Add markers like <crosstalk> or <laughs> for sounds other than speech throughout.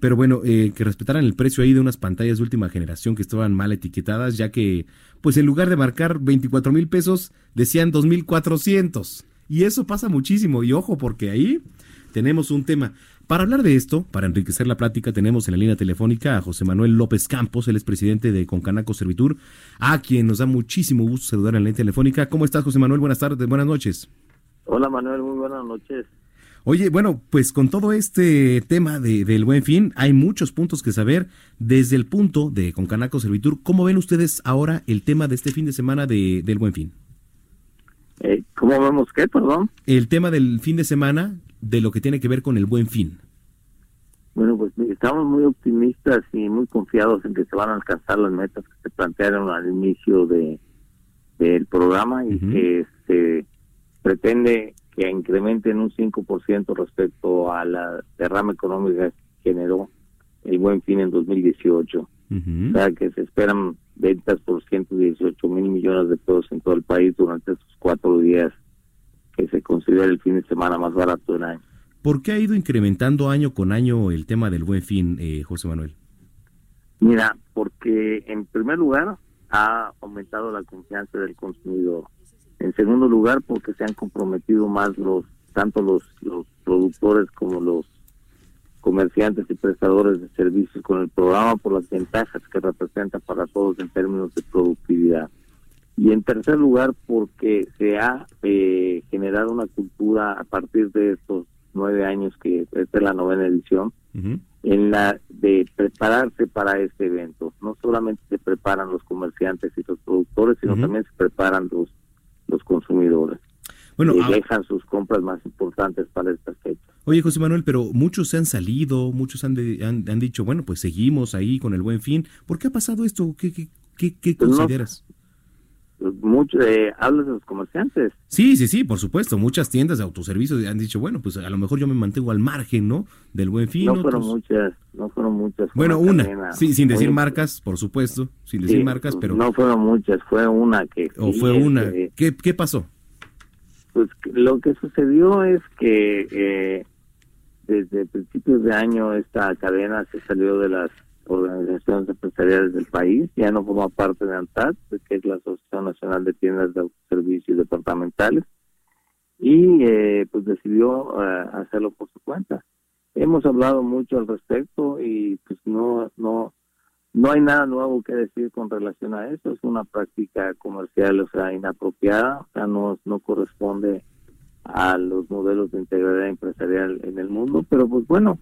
Pero bueno, eh, que respetaran el precio ahí de unas pantallas de última generación que estaban mal etiquetadas, ya que, pues en lugar de marcar 24 mil pesos, decían 2.400. Y eso pasa muchísimo. Y ojo, porque ahí tenemos un tema. Para hablar de esto, para enriquecer la plática, tenemos en la línea telefónica a José Manuel López Campos, él es presidente de Concanaco Servitur, a quien nos da muchísimo gusto saludar en la línea telefónica. ¿Cómo estás, José Manuel? Buenas tardes, buenas noches. Hola Manuel, muy buenas noches. Oye, bueno, pues con todo este tema de, del buen fin, hay muchos puntos que saber. Desde el punto de Concanaco Servitur, ¿cómo ven ustedes ahora el tema de este fin de semana de, del buen fin? Eh, ¿Cómo vemos qué, perdón? El tema del fin de semana de lo que tiene que ver con el buen fin. Bueno, pues estamos muy optimistas y muy confiados en que se van a alcanzar las metas que se plantearon al inicio de del programa y que se pretende que incrementen un 5% respecto a la derrama económica que generó el buen fin en 2018. Ujú. O sea, que se esperan ventas por 118 mil millones de pesos en todo el país durante estos cuatro días que se considera el fin de semana más barato del año. ¿Por qué ha ido incrementando año con año el tema del buen fin, eh, José Manuel? Mira, porque en primer lugar ha aumentado la confianza del consumidor. En segundo lugar, porque se han comprometido más los tanto los, los productores como los comerciantes y prestadores de servicios con el programa por las ventajas que representa para todos en términos de productividad. Y en tercer lugar, porque se ha eh, generado una cultura a partir de estos nueve años que esta es la novena edición, en la de prepararse para este evento. No solamente se preparan los comerciantes y los productores, sino también se preparan los los consumidores. Bueno, y dejan sus compras más importantes para estas fechas. oye José Manuel, pero muchos se han salido, muchos han, de- han, han dicho, bueno, pues seguimos ahí con el buen fin. ¿Por qué ha pasado esto? ¿Qué, qué, qué, qué Pues no- consideras? Mucho, eh, hablas de los comerciantes. Sí, sí, sí, por supuesto. Muchas tiendas de autoservicio han dicho, bueno, pues a lo mejor yo me mantengo al margen, ¿no? Del buen fin. no fueron otros- muchas, no fueron muchas. Bueno, una cadena sí, sin decir muy- marcas, por supuesto, sin decir sí, marcas, pero... No fueron muchas, fue una que... o fue una. este, ¿Qué, ¿Qué pasó? Pues que- lo que sucedió es que eh, desde principios de año esta cadena se salió de las organizaciones empresariales del país, ya no forma parte de ANTAD, que es la Asociación Nacional de Tiendas de Autoservicios Departamentales, y eh, pues decidió eh, hacerlo por su cuenta. Hemos hablado mucho al respecto y pues no no no hay nada nuevo que decir con relación a eso, es una práctica comercial, o sea, inapropiada, o sea, no, no corresponde a los modelos de integridad empresarial en el mundo, pero pues bueno,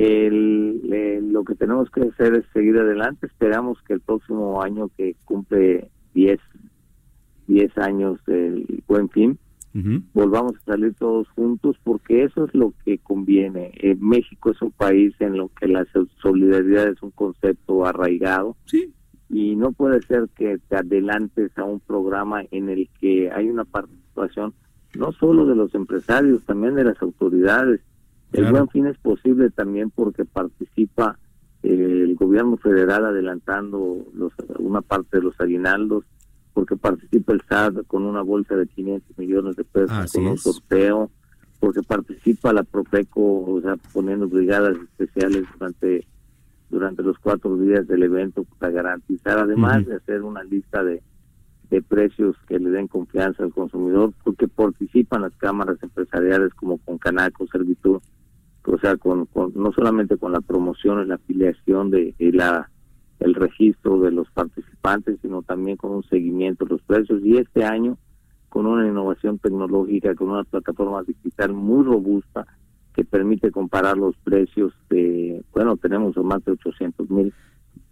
el, el- lo que tenemos que hacer es seguir adelante, esperamos que el próximo año que cumple 10, 10 años del buen fin, volvamos a salir todos juntos porque eso es lo que conviene. Eh, México es un país en lo que la solidaridad es un concepto arraigado Sí, y no puede ser que te adelantes a un programa en el que hay una participación no solo de los empresarios, también de las autoridades. El buen fin es posible también porque participa eh, el gobierno federal adelantando los, una parte de los aguinaldos, porque participa el SAT con una bolsa de 500 millones de pesos Así con un sorteo, porque participa la Profeco, o sea, poniendo brigadas especiales durante durante los cuatro días del evento para garantizar, además de hacer una lista de, de precios que le den confianza al consumidor, porque participan las cámaras empresariales como con Canaco, Servitur, sea, con, con- no solamente con la promoción y la afiliación de, de la el registro de los participantes, sino también con un seguimiento de los precios. Y este año, con una innovación tecnológica, con una plataforma digital muy robusta que permite comparar los precios de, bueno, tenemos más de 800 mil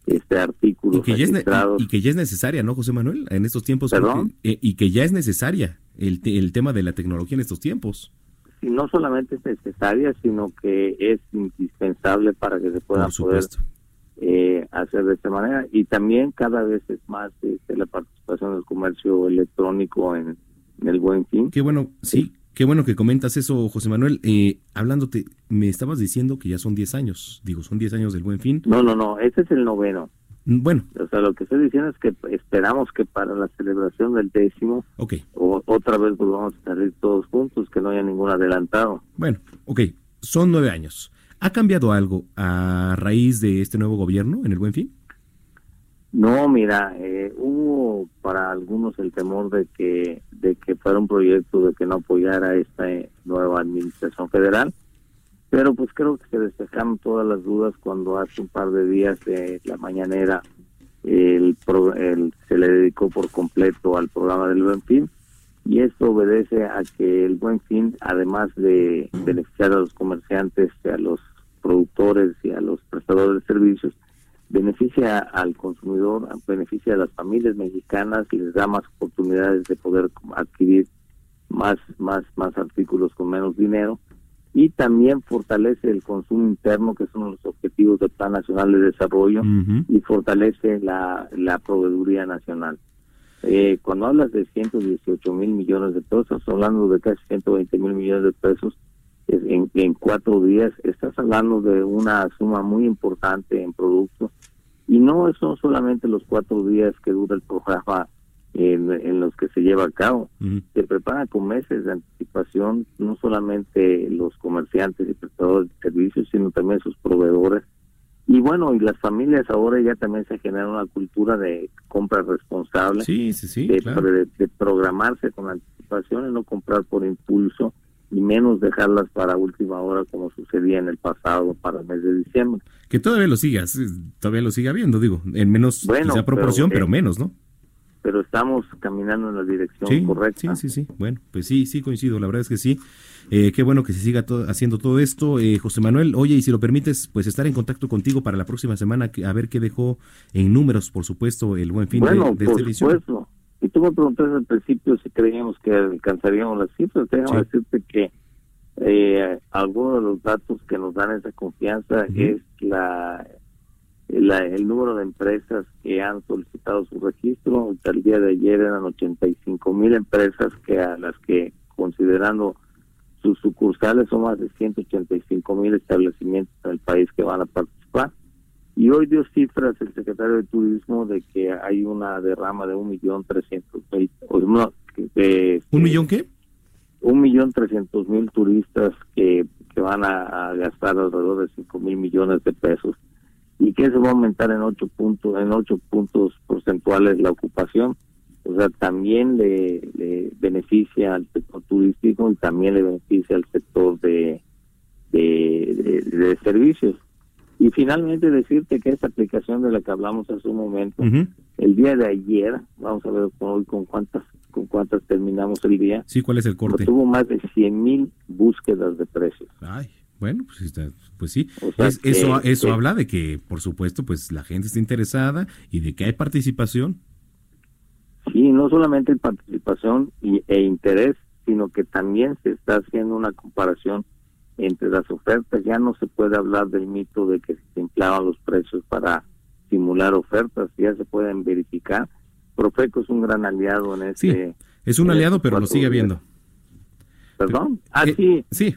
este, artículos y que, ya es y, y que ya es necesaria, ¿no, José Manuel? En estos tiempos. ¿Perdón? que- eh, y que ya es necesaria el, el tema de la tecnología en estos tiempos. Y no solamente es necesaria, sino que es indispensable para que se pueda poder eh, hacer de esta manera. Y también cada vez es más este, la participación del comercio electrónico en, el buen fin. Qué bueno, sí, qué bueno que comentas eso, José Manuel. Eh, hablándote, me estabas diciendo que ya son 10 años, digo, son 10 años del buen fin. No, no, no, este es el noveno. Bueno. O sea, lo que estoy diciendo es que esperamos que para la celebración del décimo, o, otra vez volvamos a salir todos juntos, que no haya ningún adelantado. Bueno, ok, son nueve años. ¿Ha cambiado algo a raíz de este nuevo gobierno en el Buen Fin? No, mira, eh, hubo para algunos el temor de que de que fuera un proyecto de que no apoyara esta eh, nueva administración federal pero pues creo que se despejaron todas las dudas cuando hace un par de días de la mañanera el, se le dedicó por completo al programa del Buen Fin y esto obedece a que el Buen Fin, además de beneficiar a los comerciantes, a los productores y a los prestadores de servicios, beneficia al consumidor, beneficia a las familias mexicanas y les da más oportunidades de poder adquirir más más más artículos con menos dinero y también fortalece el consumo interno, que son los objetivos del Plan Nacional de Desarrollo, y fortalece la, la proveeduría nacional. Eh, cuando hablas de 118 mil millones de pesos, hablando de casi 120 mil millones de pesos en, en cuatro días, estás hablando de una suma muy importante en productos. Y no son solamente los cuatro días que dura el programa en, los que se lleva a cabo. Se prepara con meses de anticipación, no solamente los comerciantes y prestadores de servicios, sino también sus proveedores. Y bueno, y las familias ahora ya también se genera una cultura de compra responsable, de, de, programarse con anticipación y no comprar por impulso y menos dejarlas para última hora como sucedía en el pasado para el mes de diciembre. Que todavía lo sigas, todavía lo siga viendo, digo, en menos quizá proporción, pero, pero menos, ¿no? Pero estamos caminando en la dirección correcta. Sí, sí, sí. Bueno, pues sí, sí coincido, la verdad es que sí. Eh, qué bueno que se siga haciendo todo esto. Eh, José Manuel, oye, y si lo permites, pues estar en contacto contigo para la próxima semana, a ver qué dejó en números, por supuesto, el buen fin de, de por supuesto. Y tú me preguntaste al principio si creíamos que alcanzaríamos las cifras. Déjame decirte que eh, algunos de los datos que nos dan esa confianza es la el número de empresas que han solicitado su registro. Hasta el día de ayer eran 85 mil empresas que a las que, considerando sus sucursales, son más de 185 mil establecimientos en el país que van a participar. Y hoy dio cifras el secretario de Turismo de que hay una derrama de un millón trescientos mil. ¿Un millón qué? Un millón trescientos mil turistas que, que van a, a gastar alrededor de 5 mil millones de pesos y que eso va a aumentar en ocho puntos en ocho puntos porcentuales la ocupación o sea también le, beneficia al sector turístico y también le beneficia al sector de de, servicios. Y finalmente decirte que esta aplicación de la que hablamos hace un momento el día de ayer vamos a ver hoy con cuántas con cuántas terminamos el día sí cuál es el corte tuvo más de 100 mil búsquedas de precios. Ay bueno, pues, pues sí, eso, eso habla de que, por supuesto, pues la gente está interesada y de que hay participación. Sí, no solamente participación y, e interés, sino que también se está haciendo una comparación entre las ofertas. Ya no se puede hablar del mito de que se inflaban los precios para simular ofertas, ya se pueden verificar. Profeco es un gran aliado en este. Sí, es un aliado, pero lo sigue viendo. ¿Perdón? Ah, eh, sí. Sí,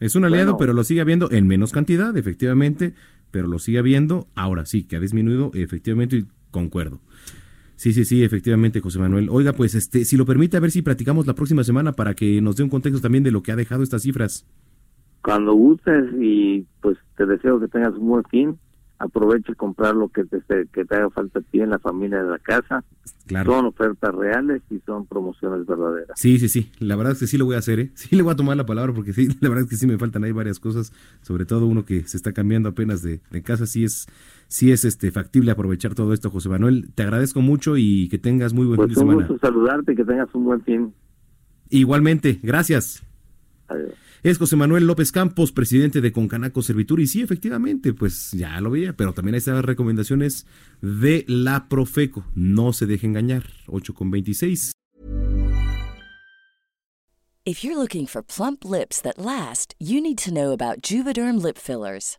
es un aliado, pero lo sigue habiendo en menos cantidad, efectivamente, pero lo sigue habiendo. Ahora sí, que ha disminuido, efectivamente, y concuerdo. Sí, sí, sí, efectivamente, José Manuel. Oiga, pues este, si lo permite, a ver si platicamos la próxima semana para que nos dé un contexto también de lo que ha dejado estas cifras. Cuando gustes y pues te deseo que tengas un buen fin aprovecha y comprar lo que te, que te haga falta a ti en la familia de la casa. Claro. Son ofertas reales y son promociones verdaderas. Sí, sí, sí. La verdad es que sí lo voy a hacer, ¿eh? Sí le voy a tomar la palabra porque sí, <laughs> la verdad es que sí me faltan ahí varias cosas, sobre todo uno que se está cambiando apenas de, casa. Sí es, sí es este factible aprovechar todo esto, José Manuel. Te agradezco mucho y que tengas muy buen pues fin de semana. Un gusto saludarte y que tengas un buen fin. Igualmente, gracias. Adiós. Es José Manuel López Campos, presidente de Concanaco Servitur. Y sí, efectivamente, pues ya lo veía, pero también hay estas recomendaciones de la Profeco. No se deje engañar. 8 con 26. If you're looking for plump lips that last, you need to know about Juvederm lip fillers.